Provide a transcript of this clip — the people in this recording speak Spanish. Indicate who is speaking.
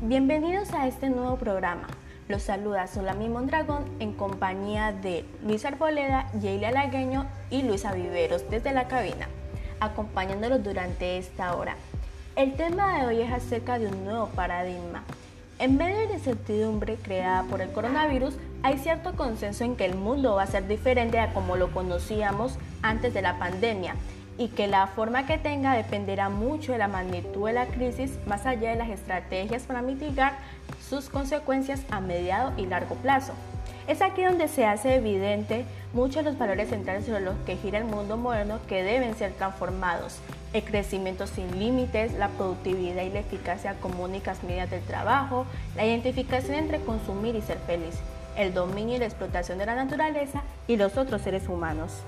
Speaker 1: Bienvenidos a este nuevo programa. Los saluda Solami Mondragón en compañía de Luis Arboleda, Yelia Lagueño y Luisa Viveros desde la cabina, acompañándolos durante esta hora. El tema de hoy es acerca de un nuevo paradigma. En medio de la incertidumbre creada por el coronavirus, hay cierto consenso en que el mundo va a ser diferente a como lo conocíamos antes de la pandemia y que la forma que tenga dependerá mucho de la magnitud de la crisis más allá de las estrategias para mitigar sus consecuencias a mediado y largo plazo. Es aquí donde se hace evidente muchos de los valores centrales sobre los que gira el mundo moderno que deben ser transformados. El crecimiento sin límites, la productividad y la eficacia como únicas medidas del trabajo, la identificación entre consumir y ser feliz, el dominio y la explotación de la naturaleza y los otros seres humanos.